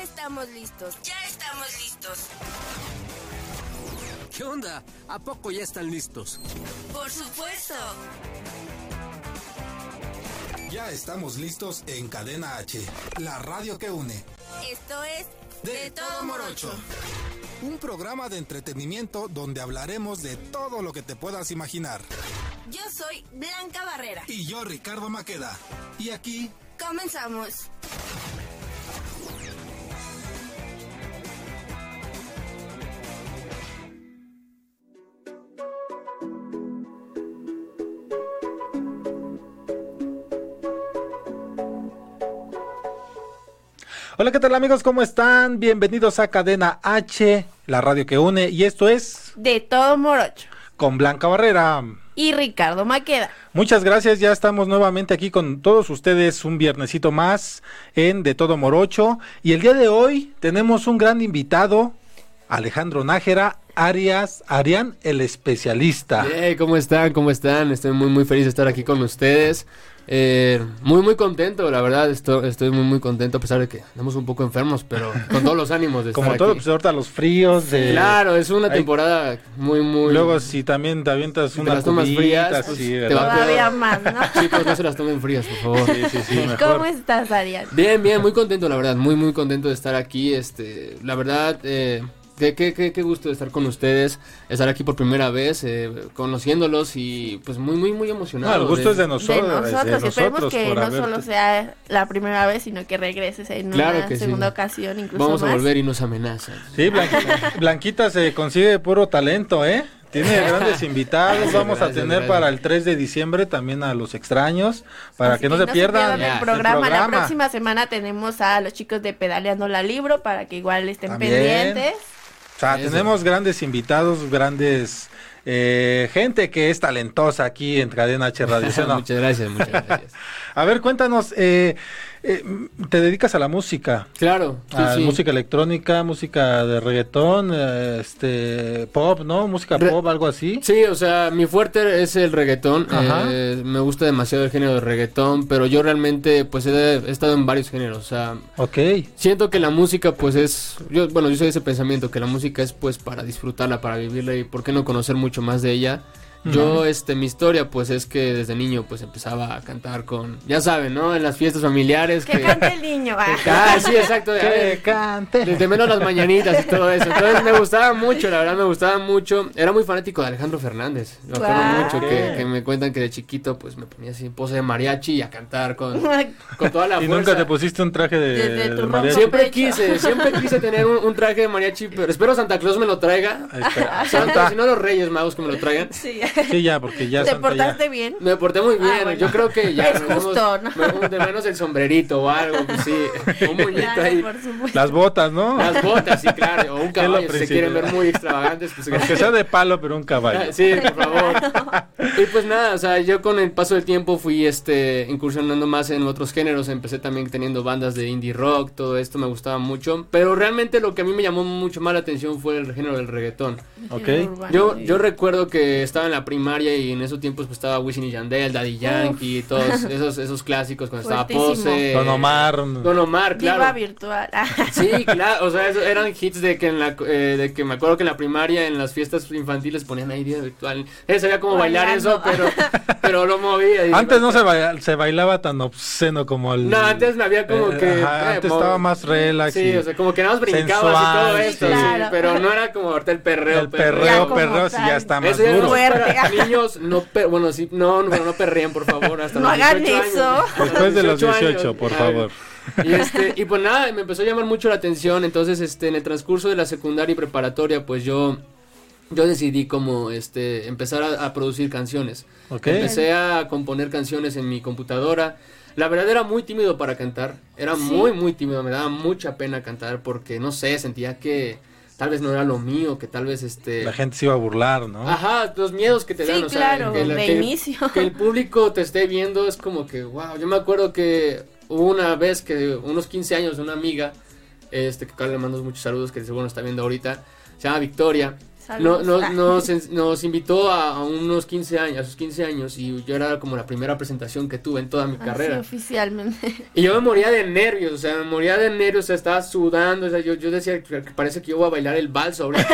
Ya estamos listos. Ya estamos listos. ¿Qué onda? ¿A poco ya están listos? Por supuesto. Ya estamos listos en Cadena H, la radio que une. Esto es De, todo morocho. Un programa de entretenimiento donde hablaremos de todo lo que te puedas imaginar. Yo soy Blanca Barrera. Y yo, Ricardo Maqueda. Y aquí Comenzamos. Hola, ¿qué tal amigos? ¿Cómo están? Bienvenidos a Cadena H, la radio que une. Y esto es De todo morocho. con Blanca Barrera. Y Ricardo Maqueda. Muchas gracias, ya estamos nuevamente aquí con todos ustedes un viernesito más en De Todo Morocho. Y el día de hoy tenemos un gran invitado, Alejandro Nájera, Arias, Arián, el especialista. Hey, ¿cómo están? ¿Cómo están? Estoy muy muy feliz de estar aquí con ustedes. Eh, muy muy contento, la verdad, estoy, estoy muy muy contento a pesar de que estamos un poco enfermos, pero con todos los ánimos de Como estar todo, aquí. pues ahorita los fríos de... Claro, es una temporada muy muy Luego si también te avientas Si te una las tomas cubita, frías, pues, sí, te va a Todavía más, ¿no? Chicos, no se las tomen frías, por favor. Sí, sí, sí, mejor. ¿Cómo estás, Ariel? Bien, bien, muy contento, la verdad, muy, muy contento de estar aquí. Este, la verdad, eh, qué, qué, qué, qué gusto de estar con ustedes, estar aquí por primera vez, eh, conociéndolos y pues muy, muy, muy No, emocionado. el gusto es de nosotros. de nosotros, de esperemos nosotros que no haberte- solo sea la primera vez, sino que regreses en Claro una que sí. segunda ocasión, incluso Vamos a volver y nos amenazan. Sí, Blanquita, Blanquita se consigue puro talento, ¿eh? Tiene grandes invitados. Gracias, Vamos a tener gracias. para el 3 de diciembre también a los extraños, para que no se pierdan el, programa. el La próxima semana tenemos a los chicos de Pedaleando la Libro para que igual estén También. pendientes. O sea, Eso. tenemos grandes invitados, grandes eh, gente que es talentosa aquí en Cadena H Radio. ¿sí o no? muchas gracias, muchas gracias. A ver, cuéntanos, eh, eh, te dedicas a la música, Claro, sí, a sí. música electrónica, música de reggaetón, eh, este, pop, ¿no? Música Re- pop, algo así. Sí, o sea, mi fuerte es el reggaetón. Ajá. eh, me gusta demasiado el género de reggaetón, pero yo realmente pues he, he estado en varios géneros. O sea, Ok. siento que la música pues es, yo, bueno, yo soy de ese pensamiento que la música es pues para disfrutarla, para vivirla y por qué no conocer mucho más de ella. Yo, este, mi historia, pues es que desde niño, pues empezaba a cantar con, ya saben, ¿no? En las fiestas familiares. Que cante el niño. ah. Ah, sí, exacto. Que ver, cante. desde menos las mañanitas y todo eso. Entonces me gustaba mucho, la verdad me gustaba mucho. Era muy fanático de Alejandro Fernández. Me acuerdo Guau. mucho que, que me cuentan que de chiquito pues me ponía así en pose de mariachi y a cantar con, con toda la Y fuerza. nunca te pusiste un traje de, de ropa. mariachi? Siempre quise, siempre quise tener un, un traje de mariachi, pero espero Santa Claus me lo traiga. Santa, si no los Reyes Magos que me lo traigan. Sí. Sí, ya, porque ya ¿Te Santa ya- portaste bien? Me porté muy bien, Ah, bueno. yo creo que ya. Es nos vemos- justo, ¿no? me- De menos el sombrerito o algo, pues sí. Un muñito Claro, ahí. por supuesto. Las botas, ¿no? Las botas, sí, claro. O un lo caballo, si se quieren ver muy extravagantes, pues Aunque sea de palo, pero un caballo. Ah, Sí, por favor. Y pues nada, o sea, yo con el paso del tiempo fui este incursionando más en otros géneros, empecé también teniendo bandas de indie rock, todo esto me gustaba mucho, pero realmente lo que a mí me llamó mucho más la atención fue el género del reggaetón. Ok. Urbano, Yo yo recuerdo que estaba en la primaria y en esos tiempos pues estaba Wisin y Yandel, Daddy Yankee, y todos esos esos clásicos cuando estaba Fuertísimo. Pose. Don Omar. Don Omar, Diva claro. virtual. Sí, claro, o sea, eso eran hits de que en la eh, de que me acuerdo que en la primaria en las fiestas infantiles ponían ahí día virtual. Eh, sabía cómo bailar. Eso, pero pero lo movía. y- Antes no se, baila- se bailaba tan obsceno como el... No, antes había como Eh, que ajá, eh, antes estaba más relax. Sí, y o sea, como que nada más brincabas sensual, y todo esto, sí. sí, Claro. pero no era como ahorita el perreo, el perreo, perreo, sí tal. ya está más Eso ya duro. es Fuerte. para niños, no, per- bueno, sí, no, no, pero no perreen, por favor, hasta No los hagan 18 eso. años. Hasta Después de los 18, años. por Ay. favor. Y este, y pues nada, me empezó a llamar mucho la atención, entonces este en el transcurso de la secundaria y preparatoria, pues yo yo decidí como este empezar a, a producir canciones. Ok. Empecé a componer canciones en mi computadora. La verdad era muy tímido para cantar, era Sí. muy muy tímido, me daba mucha pena cantar porque no sé, sentía que tal vez no era lo mío, que tal vez este La gente se iba a burlar, ¿no? Ajá, los miedos que te Sí, dan, o sea, claro, que, la- de que- inicio. que el público te esté viendo es como que, wow, yo me acuerdo que hubo una vez que unos 15 años una amiga, este, que acá le mando muchos saludos, que seguro nos está viendo ahorita, se llama Victoria, Saludos. no- Ah. nos, en- nos invitó a, a unos 15 años, a sus 15 años, y yo era como la primera presentación que tuve en toda mi Así carrera. oficialmente. Y yo me moría de nervios, o sea, me moría de nervios, o sea, estaba sudando, o sea, yo, yo decía que parece que yo voy a bailar el vals ahorita,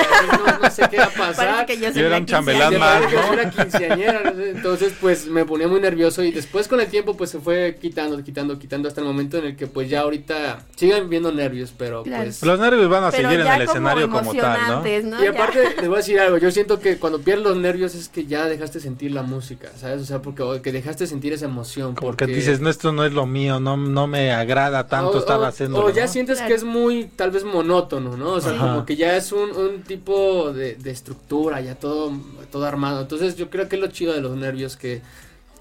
no, no sé qué va a pasar. Que yo Yo era un chambelán más, ¿no? yo era quinceañera, no sé, entonces pues me ponía muy nervioso y después con el tiempo pues se fue quitando, quitando, quitando hasta el momento en el que pues ya ahorita siguen viendo nervios, pero Claro. pues... Los nervios van a Pero seguir en el como escenario como tal, ¿no? ¿no? Y aparte, les voy a decir algo, yo siento que cuando pierdes los nervios es que ya dejaste sentir la música, ¿sabes? O sea, porque o que dejaste sentir esa emoción. Porque Porque dices, no, esto no es lo mío, no, no me agrada tanto o, estar haciendo. o ya ¿no? sientes que es muy, tal vez monótono, ¿no? O sea, como que ya es un, un tipo de, de estructura, ya todo, todo armado. Entonces yo creo que es lo chido de los nervios, que,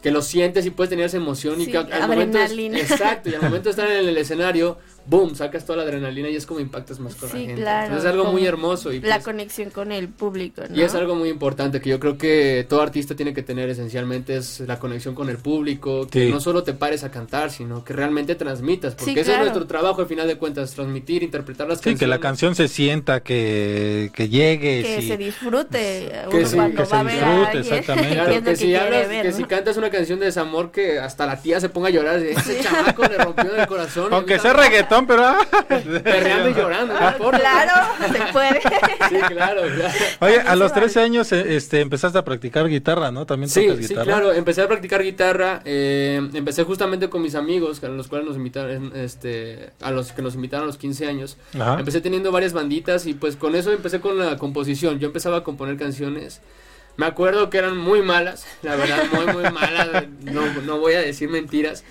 que lo sientes y puedes tener esa emoción y que al- momento... exacto, y al momento de estar en el escenario, boom, sacas toda la adrenalina y es como impactas más con la gente. claro, Entonces es algo muy hermoso y La pues, conexión con el público, ¿no? y es algo muy importante que yo creo que todo artista tiene que tener esencialmente es la conexión con el público, que Sí. no solo te pares a cantar, sino que realmente transmitas, porque Sí, ese es nuestro trabajo al final de cuentas, transmitir, interpretar las Sí, canciones. que la canción se sienta, que, que llegue. que se disfrute Que uno sí, cuando que va se a ver disfrute, a exactamente. Claro, que, que si hablas, ver, que ¿no? si cantas una canción de desamor que hasta la tía se ponga a llorar, de, ese chamaco le rompió el corazón. Aunque sea reggaetón, pero... ah. Perreando y llorando, no. Claro, se puede. Sí, claro, claro. Oye, a los vale. 13 años eh, este, empezaste a practicar guitarra, ¿no? También Sí, tocas sí, guitarra. claro, empecé a practicar guitarra, eh, empecé justamente con mis amigos, a los cuales nos invitaron, este, a los que nos invitaron a los 15 años. Ajá. Empecé teniendo varias banditas y pues con eso empecé con la composición. Yo empezaba a componer canciones. Me acuerdo que eran muy malas, la verdad, muy, muy malas. No, no voy a decir mentiras.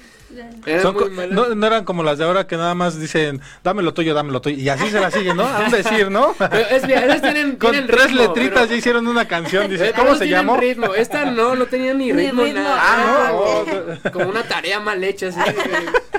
Eran Son muy co- malas. no, no eran como las de ahora que nada más dicen, dámelo tuyo, dámelo tuyo. Y así se la siguen, ¿no? A un decir, ¿no? Pero es bien, esas tienen, Con tienen tres ritmo, letritas pero- ya hicieron una canción. Dices, Eh, ¿cómo se llamó? ritmo. Esta no, no tenía ni Ni ritmo, ritmo. nada. Ah, no. Era como- Como una tarea mal hecha, así.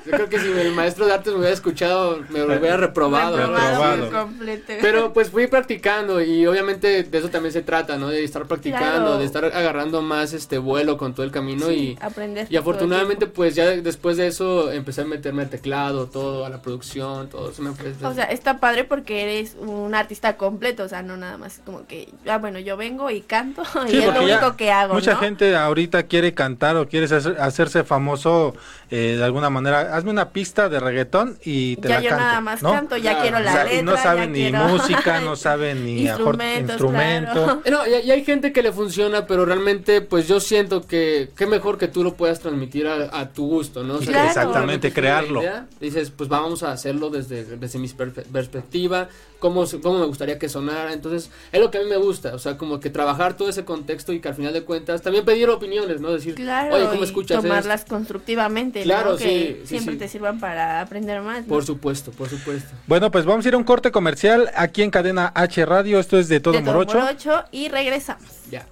Yo creo que si el maestro de artes me hubiera escuchado, me hubiera reprobado. Reprobado completo. Pero pues fui practicando y obviamente de eso también se trata, ¿no? De estar practicando, Claro. de estar agarrando más este vuelo con todo el camino y, aprender y afortunadamente pues ya después de eso empecé a meterme al teclado, todo, a la producción, todo eso me. O sea, está padre porque eres un artista completo, o sea, no nada más como que, ah, bueno, yo vengo y canto y Sí, es lo único que hago, Mucha ¿no? gente ahorita quiere cantar o quiere hacer- hacerse famoso eh, de alguna manera. Hazme una pista de reggaetón y te ya la yo canto. nada más ¿no? canto, ya Claro. quiero O la sea, letra, y no saben ni quiero- música, no saben ni Instrumentos, instrumento. claro. No, y, y hay gente que le funciona, pero realmente pues yo siento que qué mejor que tú lo puedas transmitir a, a tu gusto, ¿no? O sea, Claro. Exactamente, crearlo. idea, Dices, pues vamos a hacerlo desde, desde mi perfe- perspectiva, cómo, cómo me gustaría que sonara. Entonces, es lo que a mí me gusta, o sea, como que trabajar todo ese contexto y que al final de cuentas también pedir opiniones, ¿no? Decir, Claro, oye, ¿cómo escuchas tomarlas constructivamente, Claro, sí, sí, siempre sí. te sirvan para aprender más. ¿no? Por supuesto, por supuesto. Bueno, pues vamos a ir a un corte comercial aquí en Cadena H Radio. Esto es de Todo De todo Morocho. morocho y regresamos. Ya.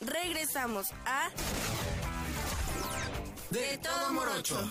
Regresamos a De todo morocho.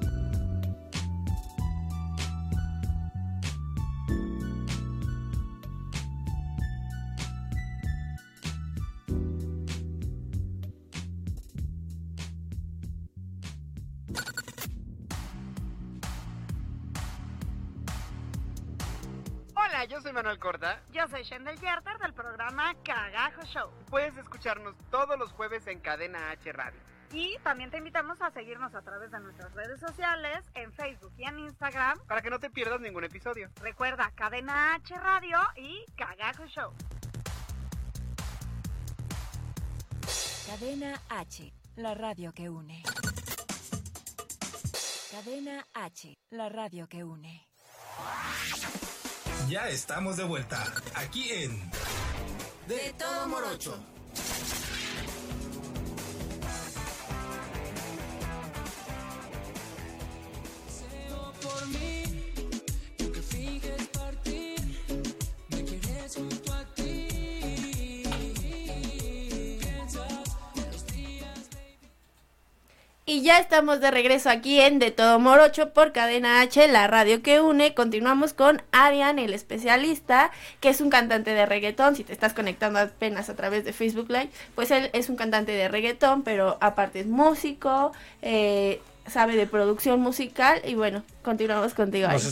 Hola, yo soy Manuel Corda. Yo soy Shendel Yerter del programa Cagajo Show. Puedes escucharnos todos los jueves en Cadena H Radio. Y también te invitamos a seguirnos a través de nuestras redes sociales, en Facebook y en Instagram. Para que no te pierdas ningún episodio. Recuerda Cadena H Radio y Cagajo Show. Cadena H, la radio que une. Cadena H, la radio que une. Ya estamos de vuelta aquí en De todo morocho. Y ya estamos de regreso aquí en De Todo Morocho por Cadena H, la radio que une. Continuamos con Arian, el especialista, que es un cantante de reggaetón. Si te estás conectando apenas a través de Facebook Live, pues él es un cantante de reggaetón, pero aparte es músico, eh, sabe de producción musical y bueno, continuamos contigo. Nos,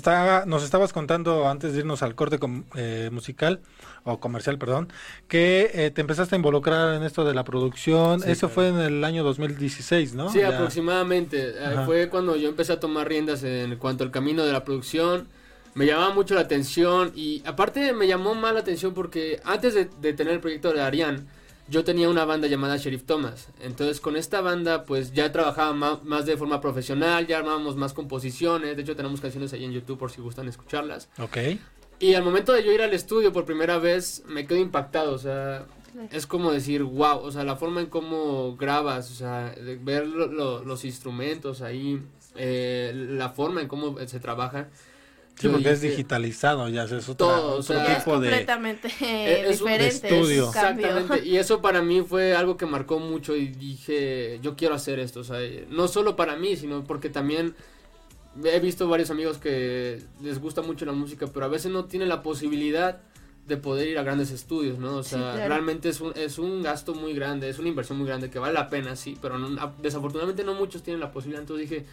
estabas contando antes de irnos al corte com- eh, musical o comercial, perdón, que eh, te empezaste a involucrar en esto de la producción. Sí, Eso claro. fue en el año 2016, ¿no? Sí, Ya. aproximadamente. Eh, Ajá. Fue cuando yo empecé a tomar riendas en cuanto al camino de la producción. Me llamaba mucho la atención y aparte me llamó más la atención porque antes de, de tener el proyecto de Arián, yo tenía una banda llamada Sheriff Thomas. Entonces con esta banda pues ya trabajaba ma- más, de forma profesional, ya armábamos más composiciones. De hecho tenemos canciones ahí en YouTube por si gustan escucharlas. Ok. Y al momento de yo ir al estudio por primera vez, me quedo impactado, o sea, es como decir, wow, o sea, la forma en cómo grabas, o sea, de ver lo- lo- los instrumentos ahí, eh, la forma en cómo se trabaja. Sí, Yo porque es digitalizado, ya es otra, Todo, o otro sea, Es tipo de... completamente Eh, es un diferente. estudio. es. Exactamente, y eso para mí fue algo que marcó mucho y dije, yo quiero hacer esto, o sea, no solo para mí, sino porque también he visto varios amigos que les gusta mucho la música, pero a veces no tienen la posibilidad de poder ir a grandes estudios, ¿no? O Sí, sea, claro. realmente es un, es un gasto muy grande, es una inversión muy grande que vale la pena, sí, pero no- desafortunadamente no muchos tienen la posibilidad, entonces dije,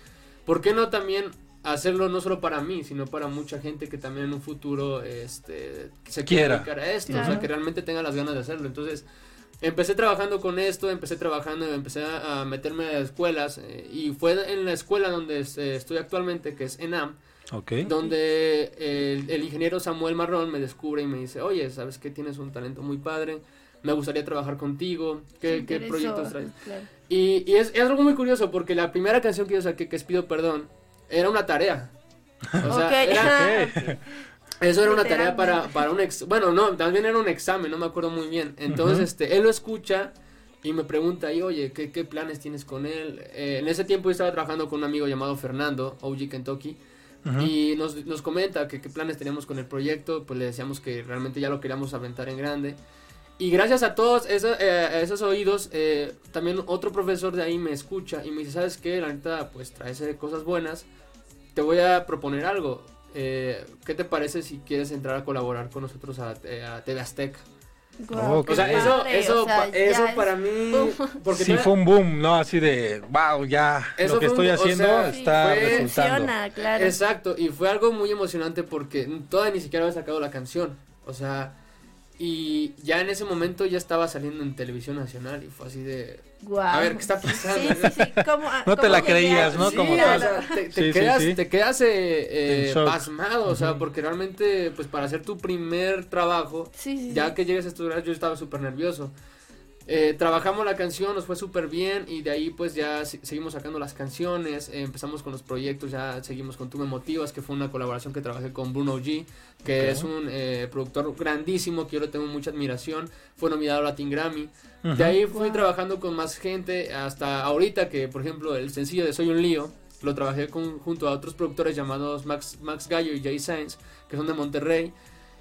¿por qué no también hacerlo no solo para mí, sino para mucha gente que también en un futuro este, se quiera dedicar a esto, o sea, que realmente tenga las ganas de hacerlo. Entonces, empecé trabajando con esto, empecé trabajando, empecé a, a meterme a escuelas eh, y fue en la escuela donde eh, estoy actualmente, que es ENAM, Ok. donde el, el ingeniero Samuel Marrón me descubre y me dice, oye, ¿sabes que Tienes un talento muy padre, me gustaría trabajar contigo, ¿qué, proyectos traes? claro. Y, y es, es algo muy curioso porque la primera canción que yo saqué, que es Pido Perdón, era una tarea. O sea, era-. eso era una tarea para, para un ex... Bueno, no, también era un examen, no me acuerdo muy bien. Entonces, Ujú. este, él lo escucha y me pregunta, y oye, ¿qué, qué planes tienes con él? Eh, en ese tiempo yo estaba trabajando con un amigo llamado Fernando, OG Kentucky, Ujú. y nos, nos comenta que qué planes teníamos con el proyecto, pues le decíamos que realmente ya lo queríamos aventar en grande. Y gracias a todos esos, eh, a esos oídos, eh, también otro profesor de ahí me escucha y me dice, ¿sabes qué? La neta, pues traes eh, cosas buenas, te voy a proponer algo. Eh, ¿Qué te parece si quieres entrar a colaborar con nosotros a, eh, a TV Azteca? Qué O sea, eso, padre, eso, o sea, pa- eso es- para mí... Porque sí fue un boom, ¿no? Así de, wow, ya Eso lo que un- estoy o haciendo sea, está fue- resultando. Funciona, claro. Exacto, y fue algo muy emocionante porque todavía ni siquiera había sacado la canción. O sea, y ya en ese momento ya estaba saliendo en televisión nacional y fue así de... Guau. A ver, ¿qué está pasando? Sí, sí, sí. ¿cómo- No te la creías? ¿no? Sí, Como o tal. sea, te, te quedas, sí. te quedas eh, eh, pasmado, o sea, porque realmente, pues para hacer tu primer trabajo, Sí, sí, ya sí. que llegas a estudiar, yo estaba súper nervioso. Eh, trabajamos la canción, nos fue súper bien y de ahí pues ya se- seguimos sacando las canciones, eh, empezamos con los proyectos, ya seguimos con Tú me motivas, que fue una colaboración que trabajé con Bruno G, que es un eh, productor grandísimo que yo le tengo mucha admiración, fue nominado a Latin Grammy. De ahí fui Wow. trabajando con más gente hasta ahorita que, por ejemplo, el sencillo de Soy un lío, lo trabajé con, junto a otros productores llamados Max, Max Gallo y Jay Sainz, que son de Monterrey.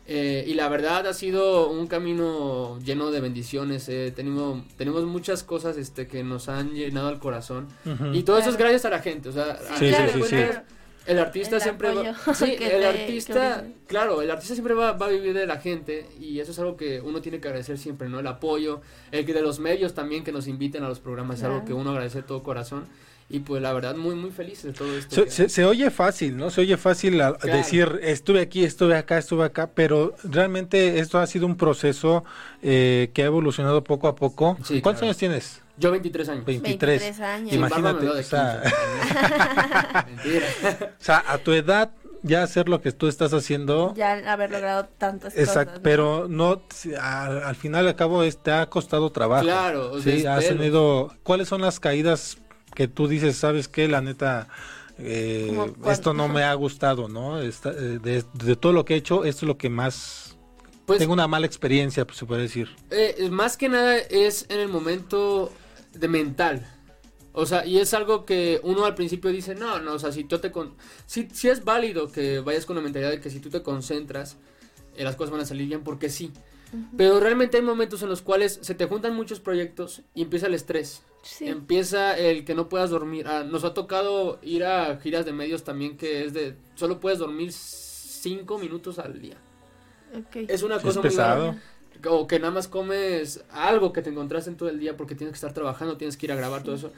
Eh, y la verdad ha sido un camino lleno de bendiciones. eh, tenemos, tenemos muchas cosas este, que nos han llenado el corazón. Y todo eso es gracias a la gente. O sea, Sí, a Sí, sí, el artista El siempre va, sí, el te- artista, claro, el artista siempre va, va a vivir de la gente y eso es algo que uno tiene que agradecer siempre, ¿no? El apoyo, el que de los medios también que nos inviten a los programas es algo que uno agradece de todo corazón y pues la verdad muy muy feliz de todo esto. Se, que- se- se oye fácil, ¿no? Se oye fácil a- Claro. decir estuve aquí, estuve acá, estuve acá, pero realmente esto ha sido un proceso eh, que ha evolucionado poco a poco. Sí, ¿Cuántos claro. años tienes? Yo 23 años. 23. 23 años. Imagínate, o sea, 15. Mentira. O sea, a tu edad ya hacer lo que tú estás haciendo, Ya haber logrado tantas exacto, cosas. ¿no? pero no, al, al final y al cabo es- te ha costado trabajo. Claro, o sea, Sí, has tenido, ¿cuáles son las caídas que tú dices, sabes qué, la neta, eh, esto no me ha gustado, ¿no? Esta- eh, de, de todo lo que he hecho, esto es lo que más, Pues tengo una mala experiencia, pues se puede decir. Eh, más que nada es en el momento de mental. O sea, y es algo que uno al principio dice, no, no, o sea, si tú te... Con... Si, si es válido que vayas con la mentalidad de que si tú te concentras, eh, las cosas van a salir bien porque sí. Pero realmente hay momentos en los cuales se te juntan muchos proyectos y empieza el estrés. Sí. empieza el que no puedas dormir. Ah, nos ha tocado ir a giras de medios también que es de solo puedes dormir cinco minutos al día. Ok. Es una Sí, cosa es muy pesado. O que nada más comes algo que te encontraste en todo el día porque tienes que estar trabajando, tienes que ir a grabar todo eso.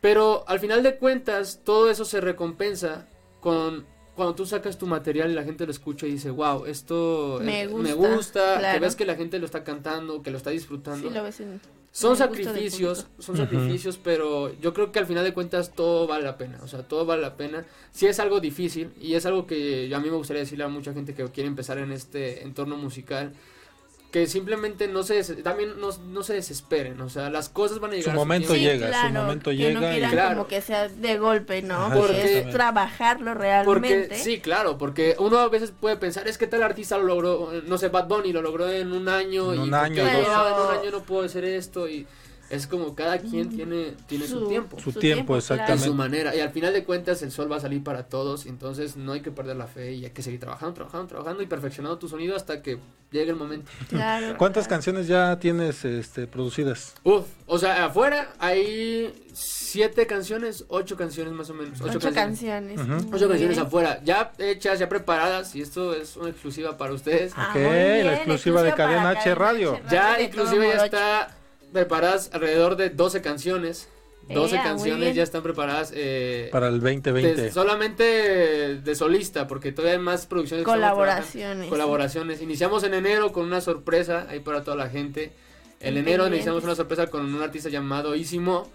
Pero al final de cuentas, todo eso se recompensa con cuando tú sacas tu material y la gente lo escucha y dice, wow, esto Me eh, gusta", me gusta", que ves que la gente lo está cantando, que lo está disfrutando. Sí, lo ves en- Son sacrificios, son sacrificios, pero yo creo que al final de cuentas todo vale la pena, o sea, todo vale la pena. Si es algo difícil y es algo que yo- a mí me gustaría decirle a mucha gente que quiere empezar en este entorno musical, que simplemente no se también no, no se desesperen, o sea, las cosas van a llegar. Su a su momento llega, su momento que llega no y- quieran Claro. como que sea de golpe, ¿no? Ajá, porque es trabajarlo realmente. Porque, sí, claro, porque uno a veces puede pensar, es que tal artista lo logró, no sé, Bad Bunny lo logró en un año En y un ¿por año, dos. en un año no puedo hacer esto y es como cada quien tiene, tiene su, Su- tiempo. Su Su tiempo, exactamente. su manera. Y al final de cuentas el sol va a salir para todos, entonces no hay que perder la fe y hay que seguir trabajando, trabajando, trabajando y perfeccionando tu sonido hasta que llegue el momento. Claro, ¿Cuántas claro. canciones ya tienes este, producidas? Uf, o sea, afuera hay siete canciones, ocho canciones más o menos. Ocho, Ocho, canciones. Ocho canciones afuera, ya hechas, ya preparadas y esto es una exclusiva para ustedes. Ah, Ok, la exclusiva de Cadena H Radio. Ya todo ya está preparadas alrededor de 12 canciones. 12 Ea, muy canciones ya están preparadas. Eh, Para el de- 2020. solamente de solista, porque todavía hay más producciones. Colaboraciones. Colaboraciones. Iniciamos en enero con una sorpresa ahí para toda la gente. En enero iniciamos una sorpresa con un artista llamado Isimo.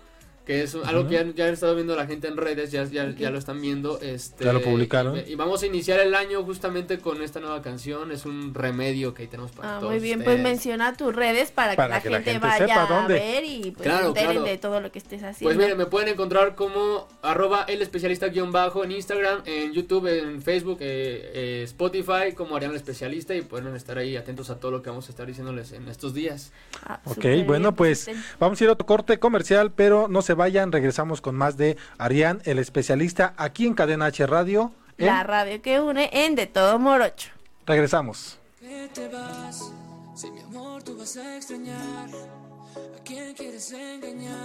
Que es algo que ya, ya han estado viendo la gente en redes, ya, ya, ya lo están viendo. Este, Ya lo publicaron. Y, y vamos a iniciar el año justamente con esta nueva canción. Es un remedio que ahí tenemos para Ah, todos muy bien, pues menciona tus redes para, Para que, que la la gente vaya sepa dónde. a ver y pues Claro, enteren claro. de todo lo que estés haciendo. Pues miren, me pueden encontrar como arroba el especialista guion bajo en Instagram, en YouTube, en Facebook, eh, eh, Spotify como Ariana el especialista y pueden estar ahí atentos a todo lo que vamos a estar diciéndoles en estos días. Ah, Ok, bueno, bien, pues estén- vamos a ir a otro corte comercial, pero no se vayan, regresamos con más de Arián, el especialista, aquí en Cadena H Radio. en- La radio que une en De Todo Morocho. Regresamos. que te vas. Si mi amor tú vas a extrañar, ¿a quién quieres engañar?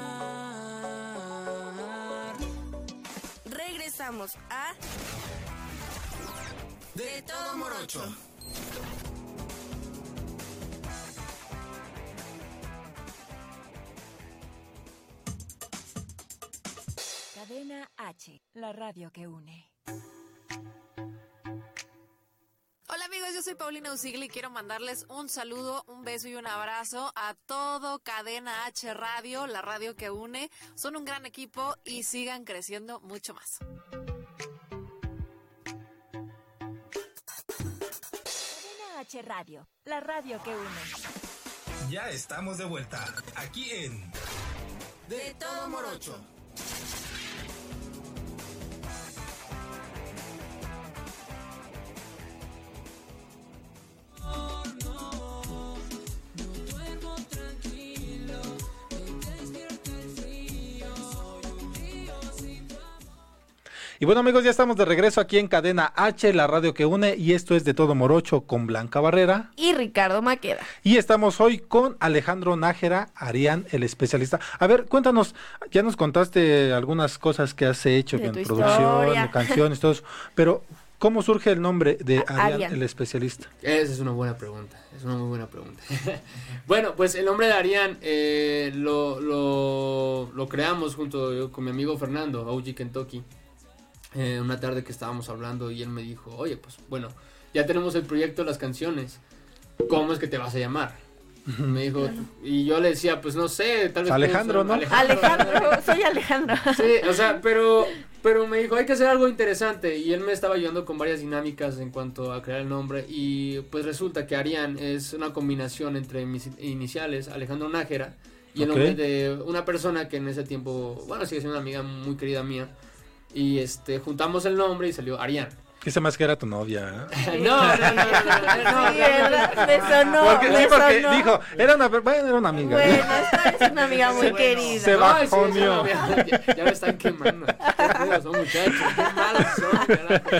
Regresamos a De todo morocho. Cadena H, la radio que une. Hola amigos, yo soy Paulina Usigli y quiero mandarles un saludo, un beso y un abrazo a todo Cadena H Radio, la radio que une. Son un gran equipo y sigan creciendo mucho más. Cadena H Radio, la radio que une. Ya estamos de vuelta, aquí en De todo morocho. Y bueno amigos, ya estamos de regreso aquí en Cadena H, la radio que une, y esto es de todo morocho con Blanca Barrera. Y Ricardo Maqueda. Y estamos hoy con Alejandro Nájera, Arián, el especialista. A ver, cuéntanos, ya nos contaste algunas cosas que has hecho De en tu producción, historia. canciones, todo eso, pero ¿cómo surge el nombre de Arián, Arián. el especialista? Esa es una buena pregunta, es una muy buena pregunta. bueno, pues el nombre de Arián eh, lo, lo, lo creamos junto con mi amigo Fernando, OG Kentucky. Eh, una tarde que estábamos hablando y él me dijo, oye, pues bueno, ya tenemos el proyecto de las canciones, ¿cómo es que te vas a llamar? Me dijo, y yo le decía, pues no sé, tal vez... Alejandro, ¿no? ser Alejandro, soy Alejandro. Sí, o sea, pero, pero me dijo, hay que hacer algo interesante. Y él me estaba ayudando con varias dinámicas en cuanto a crear el nombre. Y pues resulta que Arián es una combinación entre mis iniciales, Alejandro Nájera, y el nombre de una persona que en ese tiempo, bueno, sigue siendo una amiga muy querida mía. Y este, juntamos el nombre y salió Arián. Que se más que era tu novia. ¿eh? No, no, no, no, no, no, Sí, ¿verdad? Me sonó, porque, me sí, porque sonó. digo, era una, bueno, era una amiga. Bueno, esta es una amiga muy querida. Se No, sí, ya, ya me están quemando. Qué son muchachos, qué malos son, carajo.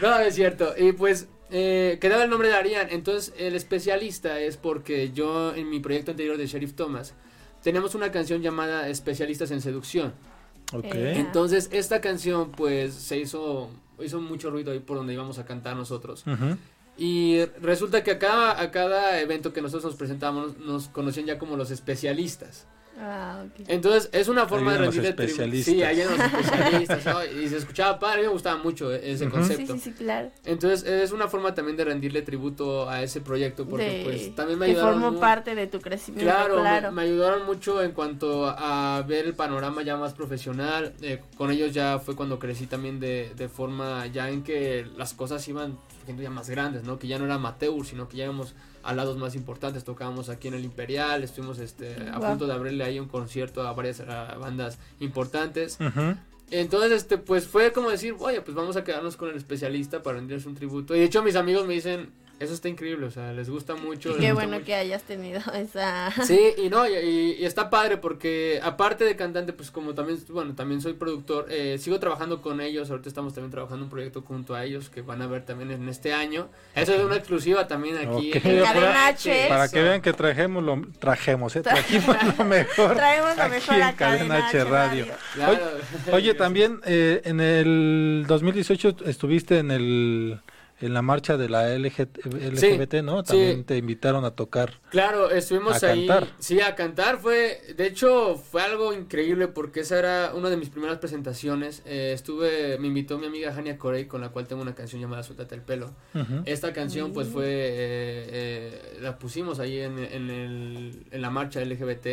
No, es cierto. Y pues eh, quedaba el nombre de Arián. Entonces el especialista es porque yo en mi proyecto anterior de Sheriff Thomas teníamos una canción llamada Especialistas en Seducción. Ok. Entonces, esta canción, pues, se hizo, hizo mucho ruido ahí por donde íbamos a cantar nosotros. Y resulta que a cada, a cada evento que nosotros nos presentábamos, nos conocían ya como los especialistas. Ah, ok. Entonces, es una forma de rendirle tributo. especialistas. Sí, vienen los especialistas. ¿no? Y se escuchaba padre, a mí me gustaba mucho ese Ujú. concepto. Sí, sí, sí, claro. Entonces, es una forma también de rendirle tributo a ese proyecto, porque De- pues también me que ayudaron. formó mu- parte de tu crecimiento, Claro, claro. Me, me ayudaron mucho en cuanto a ver el panorama ya más profesional. eh, con ellos ya fue cuando crecí también de, de forma ya en que las cosas iban siendo ya más grandes, ¿no? Que ya no era amateur, sino que ya íbamos a lados más importantes. Tocábamos aquí en el Imperial, estuvimos este, a punto de abrirle ahí un concierto a varias a bandas importantes. Entonces, este, pues fue como decir, oye, pues vamos a quedarnos con el especialista para rendirles un tributo. Y de hecho mis amigos me dicen, eso está increíble, o sea, les gusta mucho. Les qué gusta bueno mucho". que hayas tenido esa... Sí, y no, y, y- y está padre porque aparte de cantante, pues como también, bueno, también soy productor, eh, sigo trabajando con ellos, ahorita estamos también trabajando un proyecto junto a ellos que van a ver también en este año. Eso es una exclusiva también aquí. Ok, En para- Cadena H. Para que vean que trajemos lo trajemos, ¿eh? trajimos lo mejor. Traemos lo aquí mejor en a Cadena H Radio. Claro. Oye, también eh, en el 2018 estuviste en el en la marcha de la LG LGBT, ¿no? sí. También te invitaron a tocar. Claro, estuvimos A ahí. cantar. Sí, a cantar fue, de hecho, fue algo increíble porque esa era una de mis primeras presentaciones. Eh, estuve, me invitó mi amiga Jania Corey, con la cual tengo una canción llamada Suéltate el pelo. Esta canción, pues fue, eh, eh, la pusimos ahí en, en, el, en la marcha LGBT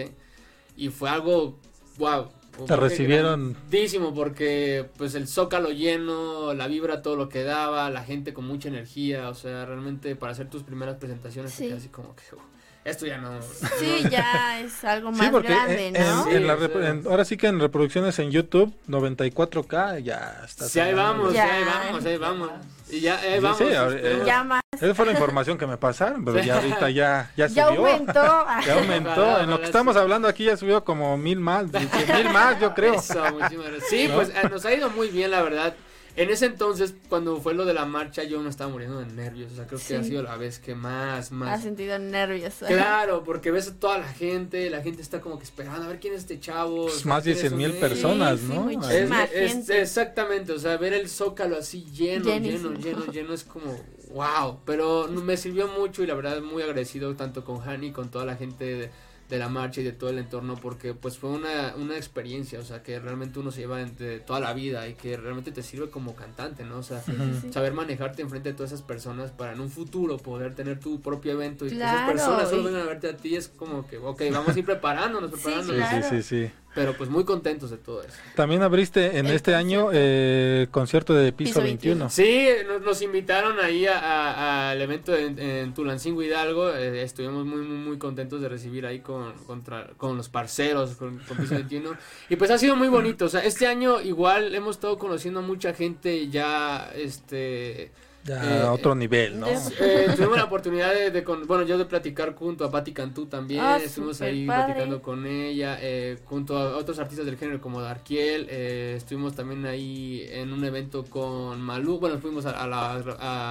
y fue algo, wow. Te recibieron. Grandísimo porque pues el zócalo lleno, la vibra todo lo que daba, la gente con mucha energía, o sea, realmente para hacer tus primeras presentaciones Sí. así como que "Uf, esto ya no. Sí, ya es algo más Sí, porque grande, en- ¿no? en- en la en- ahora sí que en reproducciones en YouTube, 94K, ya está. Sí, ahí vamos, Ya. ahí vamos, ahí vamos. Y ya, ahí Sí, vamos. sí, ahora- ya más. Esa fue la información que me pasaron, pero ya ahorita ya, ya Ya subió. aumentó. Ya aumentó. En lo que estamos hablando aquí ya subió como mil más, diez mil más, yo creo. Eso, muchísimas gracias. Sí, ¿No? pues eh, nos ha ido muy bien, la verdad. En ese entonces, cuando fue lo de la marcha, yo me estaba muriendo de nervios. O sea, creo que Sí. ha sido la vez que más, Has más. sentido nervios. Claro, porque ves a toda la gente, la gente está como que esperando a ver quién es este chavo. Pues más de quiénes 100 mil son personas, Sí, sí, ¿no? muchísimas. Es- es- exactamente, o sea, ver el zócalo así lleno, Llenísimo. lleno, lleno, lleno es como wow. Pero me sirvió mucho y la verdad muy agradecido tanto con Hani, con toda la gente de, de la marcha y de todo el entorno porque pues fue una, una experiencia, o sea, que realmente uno se lleva de, de toda la vida y que realmente te sirve como cantante, ¿no? O sea, sí. saber manejarte enfrente de todas esas personas para en un futuro poder tener tu propio evento y que esas personas solo y- vengan a verte a ti es como que, ok, vamos a ir preparándonos, preparándonos. Sí, claro. sí, sí, sí. Pero pues muy contentos de todo eso. También abriste en El este año eh, concierto de Piso, Piso 21. 21. Sí, nos, nos invitaron ahí a- a- al evento en, en Tulancingo Hidalgo. eh, estuvimos muy, muy, muy contentos de recibir ahí con, contra- con los parceros, con, con Piso 21. Y pues ha sido muy bonito. O sea, este año igual hemos estado conociendo a mucha gente ya, este... Ya Eh, a otro nivel, ¿no? Eh, tuvimos la oportunidad de, de con- bueno, yo de platicar junto a Patti Cantú también, Ah, estuvimos ahí padre. platicando con ella, eh, junto a otros artistas del género como Darkiel, eh, estuvimos también ahí en un evento con Malú, bueno, fuimos a, a la,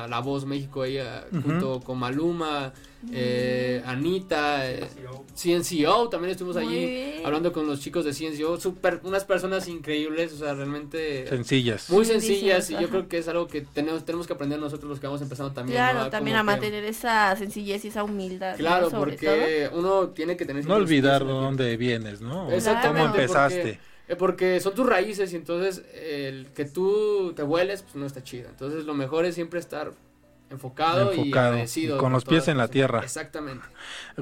a La Voz México ahí a- Ujú. junto con Maluma, eh, Anita, eh, CNCO, también estuvimos Muy allí bien. hablando con los chicos de CNCO, super, unas personas increíbles, o sea, realmente... Sencillas. Muy sencillas y yo creo que es algo que tenemos, tenemos que aprender nosotros los que vamos empezando también. Claro, ¿no? también Como a que- mantener esa sencillez y esa humildad. Claro, porque uno tiene que tener... No olvidar la dónde vienes, ¿no? Exactamente, ¿Cómo porque- empezaste? eh, Porque son tus raíces y entonces el que tú te hueles, pues no está chido. Entonces lo mejor es siempre estar enfocado, y agradecido. y con los pies en la tierra. Exactamente.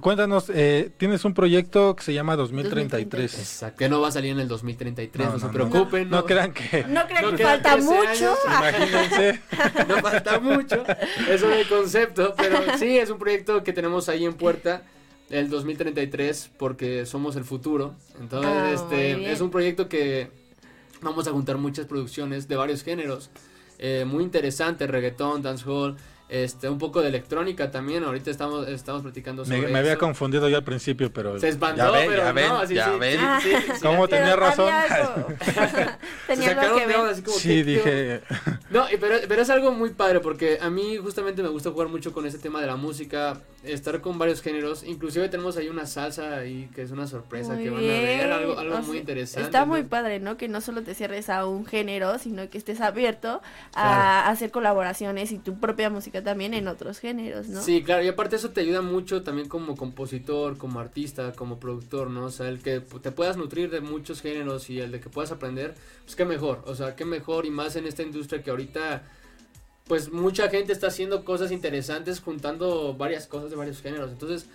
Cuéntanos, eh, tienes un proyecto que se llama 2033. Exacto. Que no va a salir en el 2033, no, No, se no, preocupen. No crean que... No crean No que falta 13 mucho. años. Imagínense. no falta mucho. Eso es el concepto. Pero sí, es un proyecto que tenemos ahí en puerta. El 2033, porque somos el futuro. Entonces, Ah, este es un proyecto que vamos a juntar muchas producciones de varios géneros. eh, muy interesante, reggaetón, dancehall. Este, un poco de electrónica también, ahorita estamos, estamos platicando sobre Me, me había eso. confundido yo al principio, pero. Se espantó, ya ven, pero ya ven, no, sí, ya sí, ven. sí, sí, sí, sí, ¿Cómo sí. tenía razón? Tenía algo que ver. así como, Sí, ¿qué- qué dije. No, pero, pero es algo muy padre porque a mí justamente me gusta jugar mucho con ese tema de la música, estar con varios géneros, inclusive tenemos ahí una salsa ahí que es una sorpresa Muy que van a ver, algo, algo O muy sea, interesante. Está muy ¿no? padre, ¿no? Que no solo te cierres a un género, sino que estés abierto a Claro. hacer colaboraciones y tu propia música también en otros géneros, ¿no? Sí, claro, y aparte eso te ayuda mucho también como compositor, como artista, como productor, ¿no? O sea, el que te puedas nutrir de muchos géneros y el de que puedas aprender, pues qué mejor, o sea, qué mejor y más en esta industria que ahorita, pues mucha gente está haciendo cosas interesantes juntando varias cosas de varios géneros, entonces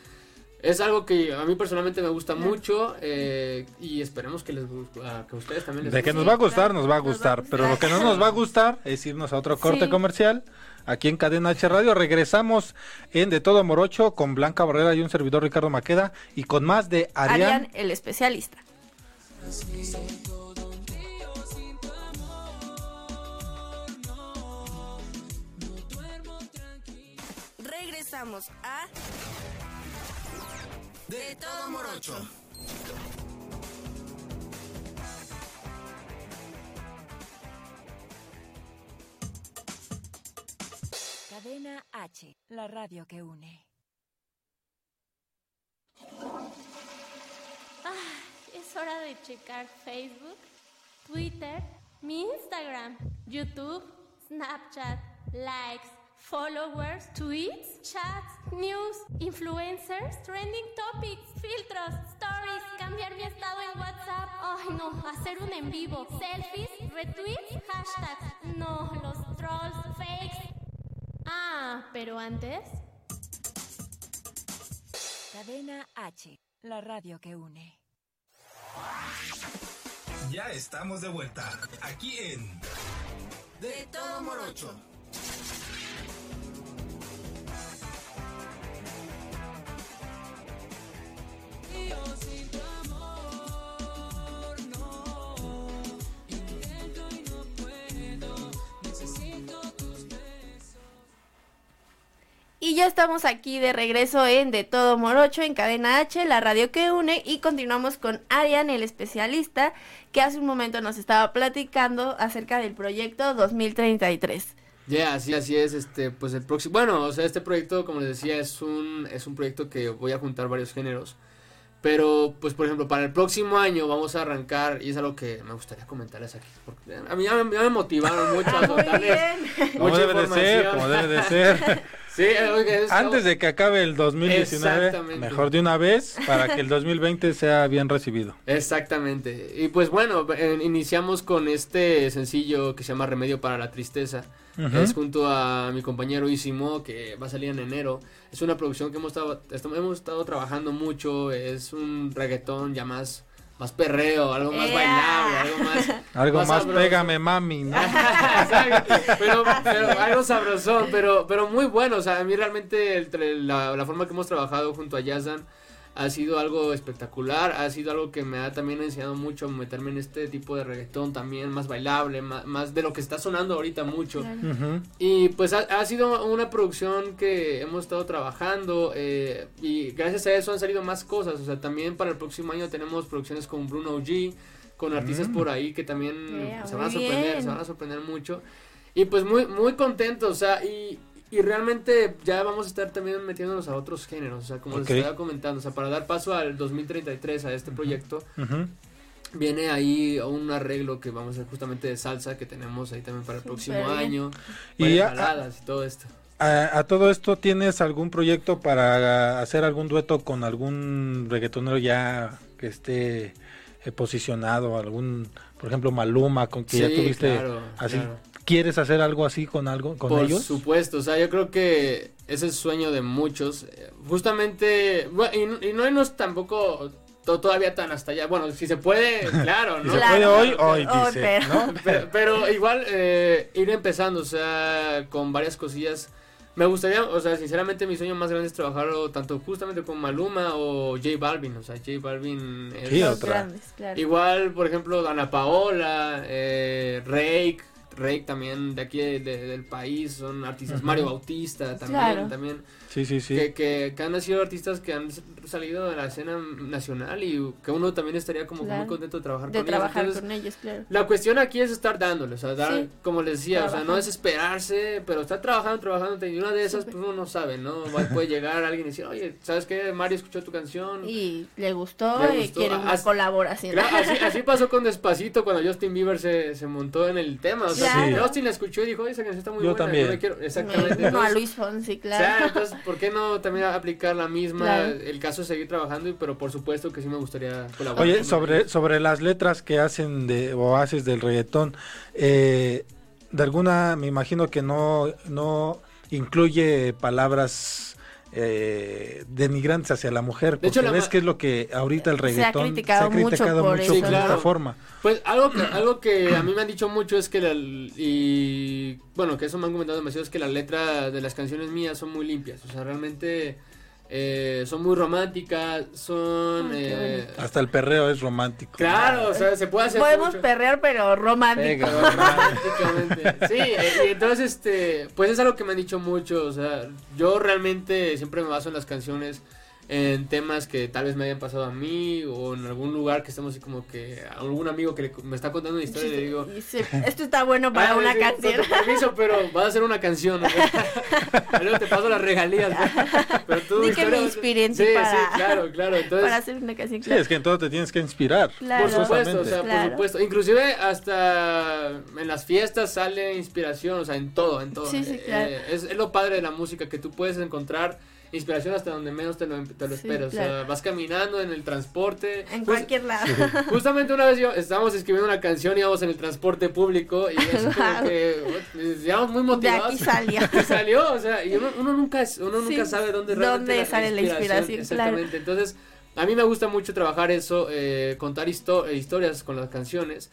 es algo que a mí personalmente me gusta mucho eh, y esperemos que les a- que a ustedes también les De que nos va a gustar, nos va a gustar. Pero lo que no nos va a gustar es irnos a otro corte Sí. comercial. Aquí en Cadena H Radio regresamos en De Todo Morocho con Blanca Barrera y un servidor Ricardo Maqueda y con más de Arián. Arián, el especialista. Regresamos a De todo morocho. Cadena H, la radio que une. Ah, es hora de checar Facebook, Twitter, mi Instagram, YouTube, Snapchat, likes, followers, tweets, chats, news, influencers, trending topics, filtros, stories, cambiar mi estado en WhatsApp. Ay, no, hacer un en vivo, selfies, retweets, hashtags. No, los trolls, fakes. Ah, pero antes. Cadena H, la radio que une. Ya estamos de vuelta. Aquí en De todo morocho. Y ya estamos aquí de regreso en De Todo Morocho, en Cadena H, la radio que une, y continuamos con Arian, el especialista, que hace un momento nos estaba platicando acerca del proyecto 2033. Ya, así, así es, este, pues el próximo, bueno, o sea, este proyecto, como les decía, es un, es un proyecto que voy a juntar varios géneros, pero, pues, por ejemplo, para el próximo año vamos a arrancar, y es algo que me gustaría comentarles aquí, porque a mí ya me, ya me motivaron mucho a Muy soltarles bien. Como mucha debe de ser, información. como debe de ser. sí, oiga, es- Antes de que acabe el 2019, Exactamente. mejor de una vez para que el 2020 sea bien recibido. Exactamente. Y pues bueno, eh, iniciamos con este sencillo que se llama Remedio para la Tristeza. Es junto a mi compañero Isimo, que va a salir en enero. Es una producción que hemos estado, hemos estado trabajando mucho. Es un reggaetón ya más, más perreo, algo más ¡Ea! bailable, algo más... Algo más, pégame, mami, ¿no? Exacto, pero, pero algo sabrosón, pero, pero muy bueno. O sea, a mí realmente el la, la forma que hemos trabajado junto a Yazdan ha sido algo espectacular. Ha sido algo que me ha también enseñado mucho a meterme en este tipo de reggaetón también, más bailable, más, más de lo que está sonando ahorita mucho. Ujú. Y pues ha, ha sido una producción que hemos estado trabajando eh, y gracias a eso han salido más cosas. O sea, también para el próximo año tenemos producciones con Bruno G, con artistas Mm. por ahí que también Yeah, se van a sorprender, bien. se van a sorprender mucho. Y pues muy, muy contentos, o sea, y, y realmente ya vamos a estar también metiéndonos a otros géneros, o sea, como les estaba comentando, o sea, para dar paso al 2033 a este proyecto, viene ahí un arreglo que vamos a hacer justamente de salsa que tenemos ahí también para el próximo año, Y baladas y todo esto. A, a todo esto, ¿tienes algún proyecto para hacer algún dueto con algún reggaetonero ya que esté eh, posicionado? Algún, por ejemplo, Maluma, con que ya tuviste claro, así. claro. ¿Quieres hacer algo así con algo con Por ellos? supuesto, o sea, yo creo que ese es el sueño de muchos. Justamente, bueno, y, y no irnos tampoco to- todavía tan hasta allá. Bueno, si se puede, claro, Si ¿no? se Claro. puede hoy, hoy, Hoy, dice, pero- ¿no? Pero, pero igual eh, ir empezando, o sea, con varias cosillas. Me gustaría, o sea, sinceramente mi sueño más grande es trabajar o tanto justamente con Maluma o J Balvin, o sea, J Balvin es Sí, Los otra. grandes, claro. igual, por ejemplo, Ana Paola, eh, Rake, Rake también de aquí de- de- del país, son artistas. Mario Bautista también, Claro. también. Sí, sí, sí. Que, que, que han sido artistas que han salido de la escena nacional y que uno también estaría como Claro. muy contento de trabajar De con trabajar ellos. Entonces, con ellos, claro. la cuestión aquí es estar dándole, o sea, dar, Sí. como les decía, o sea, no Trabajando. desesperarse, pero estar trabajando, trabajando, y una de esas, pues uno no sabe, ¿no? Puede llegar alguien y decir, oye, ¿sabes qué? Mario escuchó tu canción. Y le gustó Le y gustó. quiere una colaboración. Claro, así, así pasó con Despacito cuando Justin Bieber se, se montó en el tema. O sea, Claro. Justin la escuchó y dijo, oye, esa canción está muy Yo buena. también. la quiero. Exactamente. No, a Luis Fonsi, o sea, claro. entonces, ¿por qué no también aplicar la misma? Claro. El caso es seguir trabajando, pero por supuesto que sí me gustaría colaborar. Oye, sobre, ellos. sobre las letras que hacen de, o haces del reggaetón, eh, de alguna, me imagino que no, no incluye palabras eh, denigrantes hacia la mujer, porque hecho, la ves que es lo que ahorita el Se ha reggaetón criticado mucho criticado mucho Sí, claro. esta forma. Pues algo que, algo que a mí me han dicho mucho es que la, y bueno, que eso me han comentado demasiado es que las letras de las canciones mías son muy limpias, o sea, realmente eh, son muy románticas, son eh, Hasta el perreo es romántico. claro, o sea, se puede hacer Podemos mucho. perrear, pero romántico. Románticamente. Sí, eh, y entonces este, pues es algo que me han dicho mucho, o sea, yo realmente siempre me baso en las canciones en temas que tal vez me hayan pasado a mí o en algún lugar que estamos así como que a algún amigo que le- me está contando una historia y le digo sí, esto está bueno para "Ah, una sí, canción. con tu permiso, pero vas a hacer una canción. ¿no? Luego te paso las regalías. ¿no? Pero tú Di que me inspiren, Sí, para- sí, claro, claro. Entonces, para hacer una canción. Sí, es que en todo te tienes que inspirar. Claro. por supuesto, o forzosamente. sea, Claro. por supuesto. Inclusive hasta en las fiestas sale inspiración, o sea, en todo, en todo. Sí, sí, Eh, claro. eh, es, es lo padre de la música, que tú puedes encontrar inspiración hasta donde menos te lo, te lo Sí, esperas. O sea, claro. vas caminando en el transporte. En cualquier lado. Justamente una vez yo estábamos escribiendo una canción, íbamos en el transporte público y es como que muy De motivados. aquí salió. Y salió, o sea, y uno, uno nunca es- uno nunca sabe dónde dónde sale la inspiración, Exactamente. Entonces, a mí me gusta mucho trabajar eso, eh, contar histo- eh, historias con las canciones.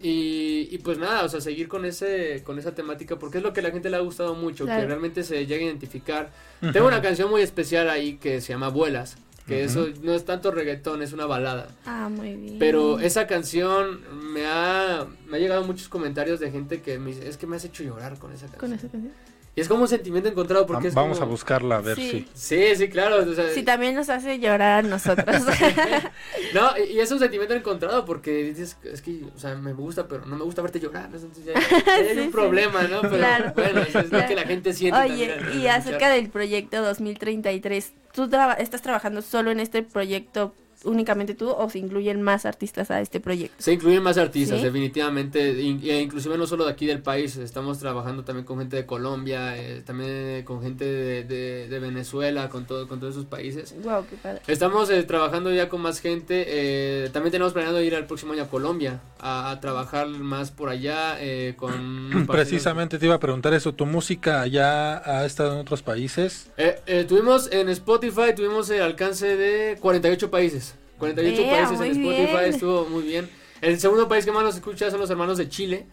Y, y pues nada, o sea, seguir con ese con esa temática porque es lo que a la gente le ha gustado mucho, Claro. que realmente se llegue a identificar. Tengo una canción muy especial ahí que se llama Vuelas, que eso no es tanto reggaetón, es una balada. Ah, muy bien. Pero esa canción me ha, me ha llegado muchos comentarios de gente que me dice, es que me has hecho llorar con esa canción. Con esa canción. Y es como un sentimiento encontrado porque Va- es Vamos como- a buscarla a ver Sí. si. Sí, sí, claro. o sea, Sí, también nos hace llorar a nosotros. no, y es un sentimiento encontrado porque dices, es que, o sea, me gusta, pero no me gusta verte llorar. Entonces ya, ya hay Sí, un sí. problema, ¿no? Pero Claro. bueno, eso es lo que la gente siente. Oye, también y acerca del proyecto 2033, ¿tú traba- estás trabajando solo en este proyecto únicamente tú o se incluyen más artistas a este proyecto? Se incluyen más artistas, ¿Sí? definitivamente, in- e inclusive no solo de aquí del país, estamos trabajando también con gente de Colombia, eh, también con gente de, de- de Venezuela, con todo, con todos esos países. Wow, qué padre. Estamos eh, trabajando ya con más gente. eh, también tenemos planeado ir al próximo año a Colombia a, a trabajar más por allá eh, con. Precisamente te iba a preguntar eso. ¿Tu música ya ha estado en otros países? Eh, eh, tuvimos en Spotify, tuvimos el alcance de 48 países. 48 Ea, países en Spotify, bien. estuvo muy bien. El segundo país que más nos escucha son los hermanos de Chile.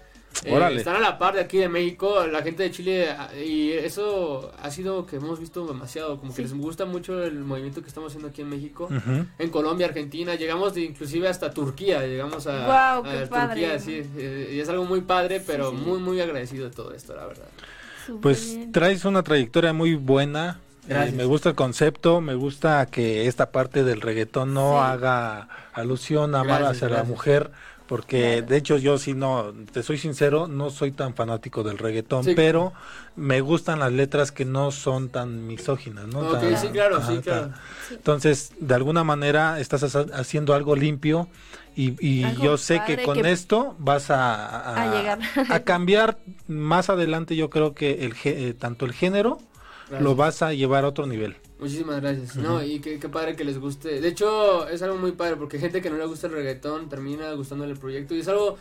Eh, Órale. están a la par de aquí de México, la gente de Chile, ah, y eso ha sido que hemos visto demasiado, como que les gusta mucho el movimiento que estamos haciendo aquí en México. En Colombia, Argentina, llegamos de- inclusive hasta Turquía, llegamos a, Guau, a Turquía, padre. sí, eh, y es algo muy padre, pero sí. muy, muy agradecido de todo esto, la verdad. Pues bien. traes una trayectoria muy buena. Eh, me gusta el concepto, me gusta que esta parte del reggaetón no Sí. haga alusión a mal Gracias, hacia la mujer, porque Claro. de hecho yo sí no, te soy sincero, no soy tan fanático del reggaetón, Sí. pero me gustan las letras que no son tan misóginas, ¿no? Tan- sí, claro, sí, claro. tan- Entonces, de alguna manera estás ha- haciendo algo limpio y, y Algo yo sé que con que- esto vas a, A llegar. a cambiar más adelante yo creo que el eh, tanto el género Gracias. lo vas a llevar a otro nivel. Muchísimas gracias. No, y qué, qué padre que les guste. De hecho, es algo muy padre porque gente que no le gusta el reggaetón termina gustándole el proyecto. Y es algo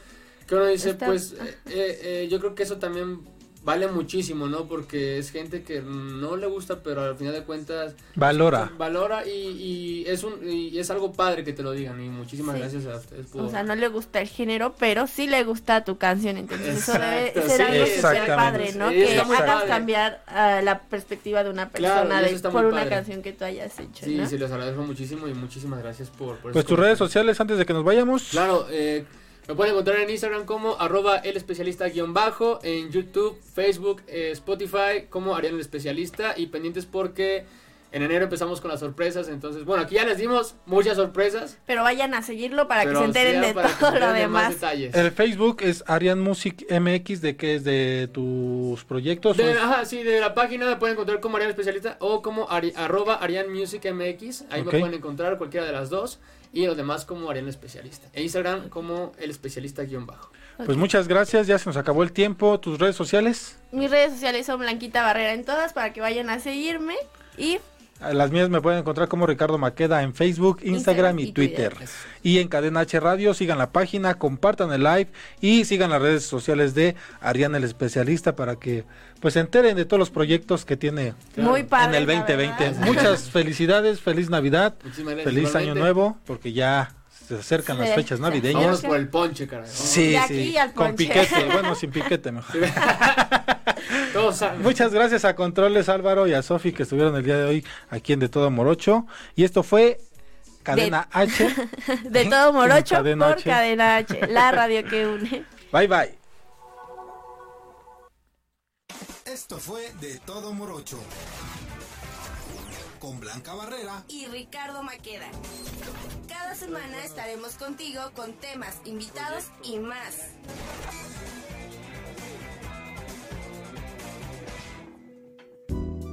que uno dice, Está- pues, eh, eh, eh, yo creo que eso también vale muchísimo, ¿no? Porque es gente que no le gusta, pero al final de cuentas Valora. valora y, y es un y es algo padre que te lo digan. Y muchísimas Sí. gracias a ustedes por... O sea, no le gusta el género, pero sí le gusta tu canción. Entonces, eso debe ser sí, algo exactamente. padre, ¿no? Sí, que hagas padre. cambiar ah, la perspectiva de una persona de- por una padre. canción que tú hayas hecho, Sí, ¿no? sí, les agradezco muchísimo y muchísimas gracias por... por Pues tus redes sociales antes de que nos vayamos. Claro, eh, Me pueden encontrar en Instagram como arroba el especialista guion bajo, en YouTube, Facebook, eh, Spotify como Arián el especialista y pendientes porque en enero empezamos con las sorpresas, entonces bueno, aquí ya les dimos muchas sorpresas. Pero vayan a seguirlo para que se enteren de todo lo de más demás. detalles. El Facebook es Arian Music MX, ¿de qué es? ¿De tus proyectos? De, ¿O es- ajá, sí, de la página me pueden encontrar como Arián Especialista o como ari- arroba Arián Music MX. Ahí me pueden encontrar cualquiera de las dos. Y los demás como Arián Especialista. E Instagram como el especialista guion bajo. Pues muchas gracias, ya se nos acabó el tiempo. ¿Tus redes sociales? Mis redes sociales son Blanquita Barrera en todas para que vayan a seguirme. Y Las mías me pueden encontrar como Ricardo Maqueda en Facebook, Instagram, Instagram y y Twitter. Twitter. Y en Cadena H Radio, sigan la página, compartan el live y sigan las redes sociales de Ariana el especialista para que pues se enteren de todos los proyectos que tiene Muy en el 2020. la verdad. Muchas felicidades, feliz Navidad, feliz igualmente. año nuevo, porque ya se acercan las fechas navideñas. Vámonos por el ponche, caray. Sí, De aquí sí, al con ponche. piquete, bueno, sin piquete mejor. Todos. Muchas gracias a Controles Álvaro y a Sofi que estuvieron el día de hoy aquí en De Todo Morocho. Y esto fue Cadena H. de todo morocho Cadena por H. Cadena H, la radio que une. Bye bye. Esto fue De Todo Morocho. Con Blanca Barrera y Ricardo Maqueda. Cada semana estaremos contigo con temas, invitados y más.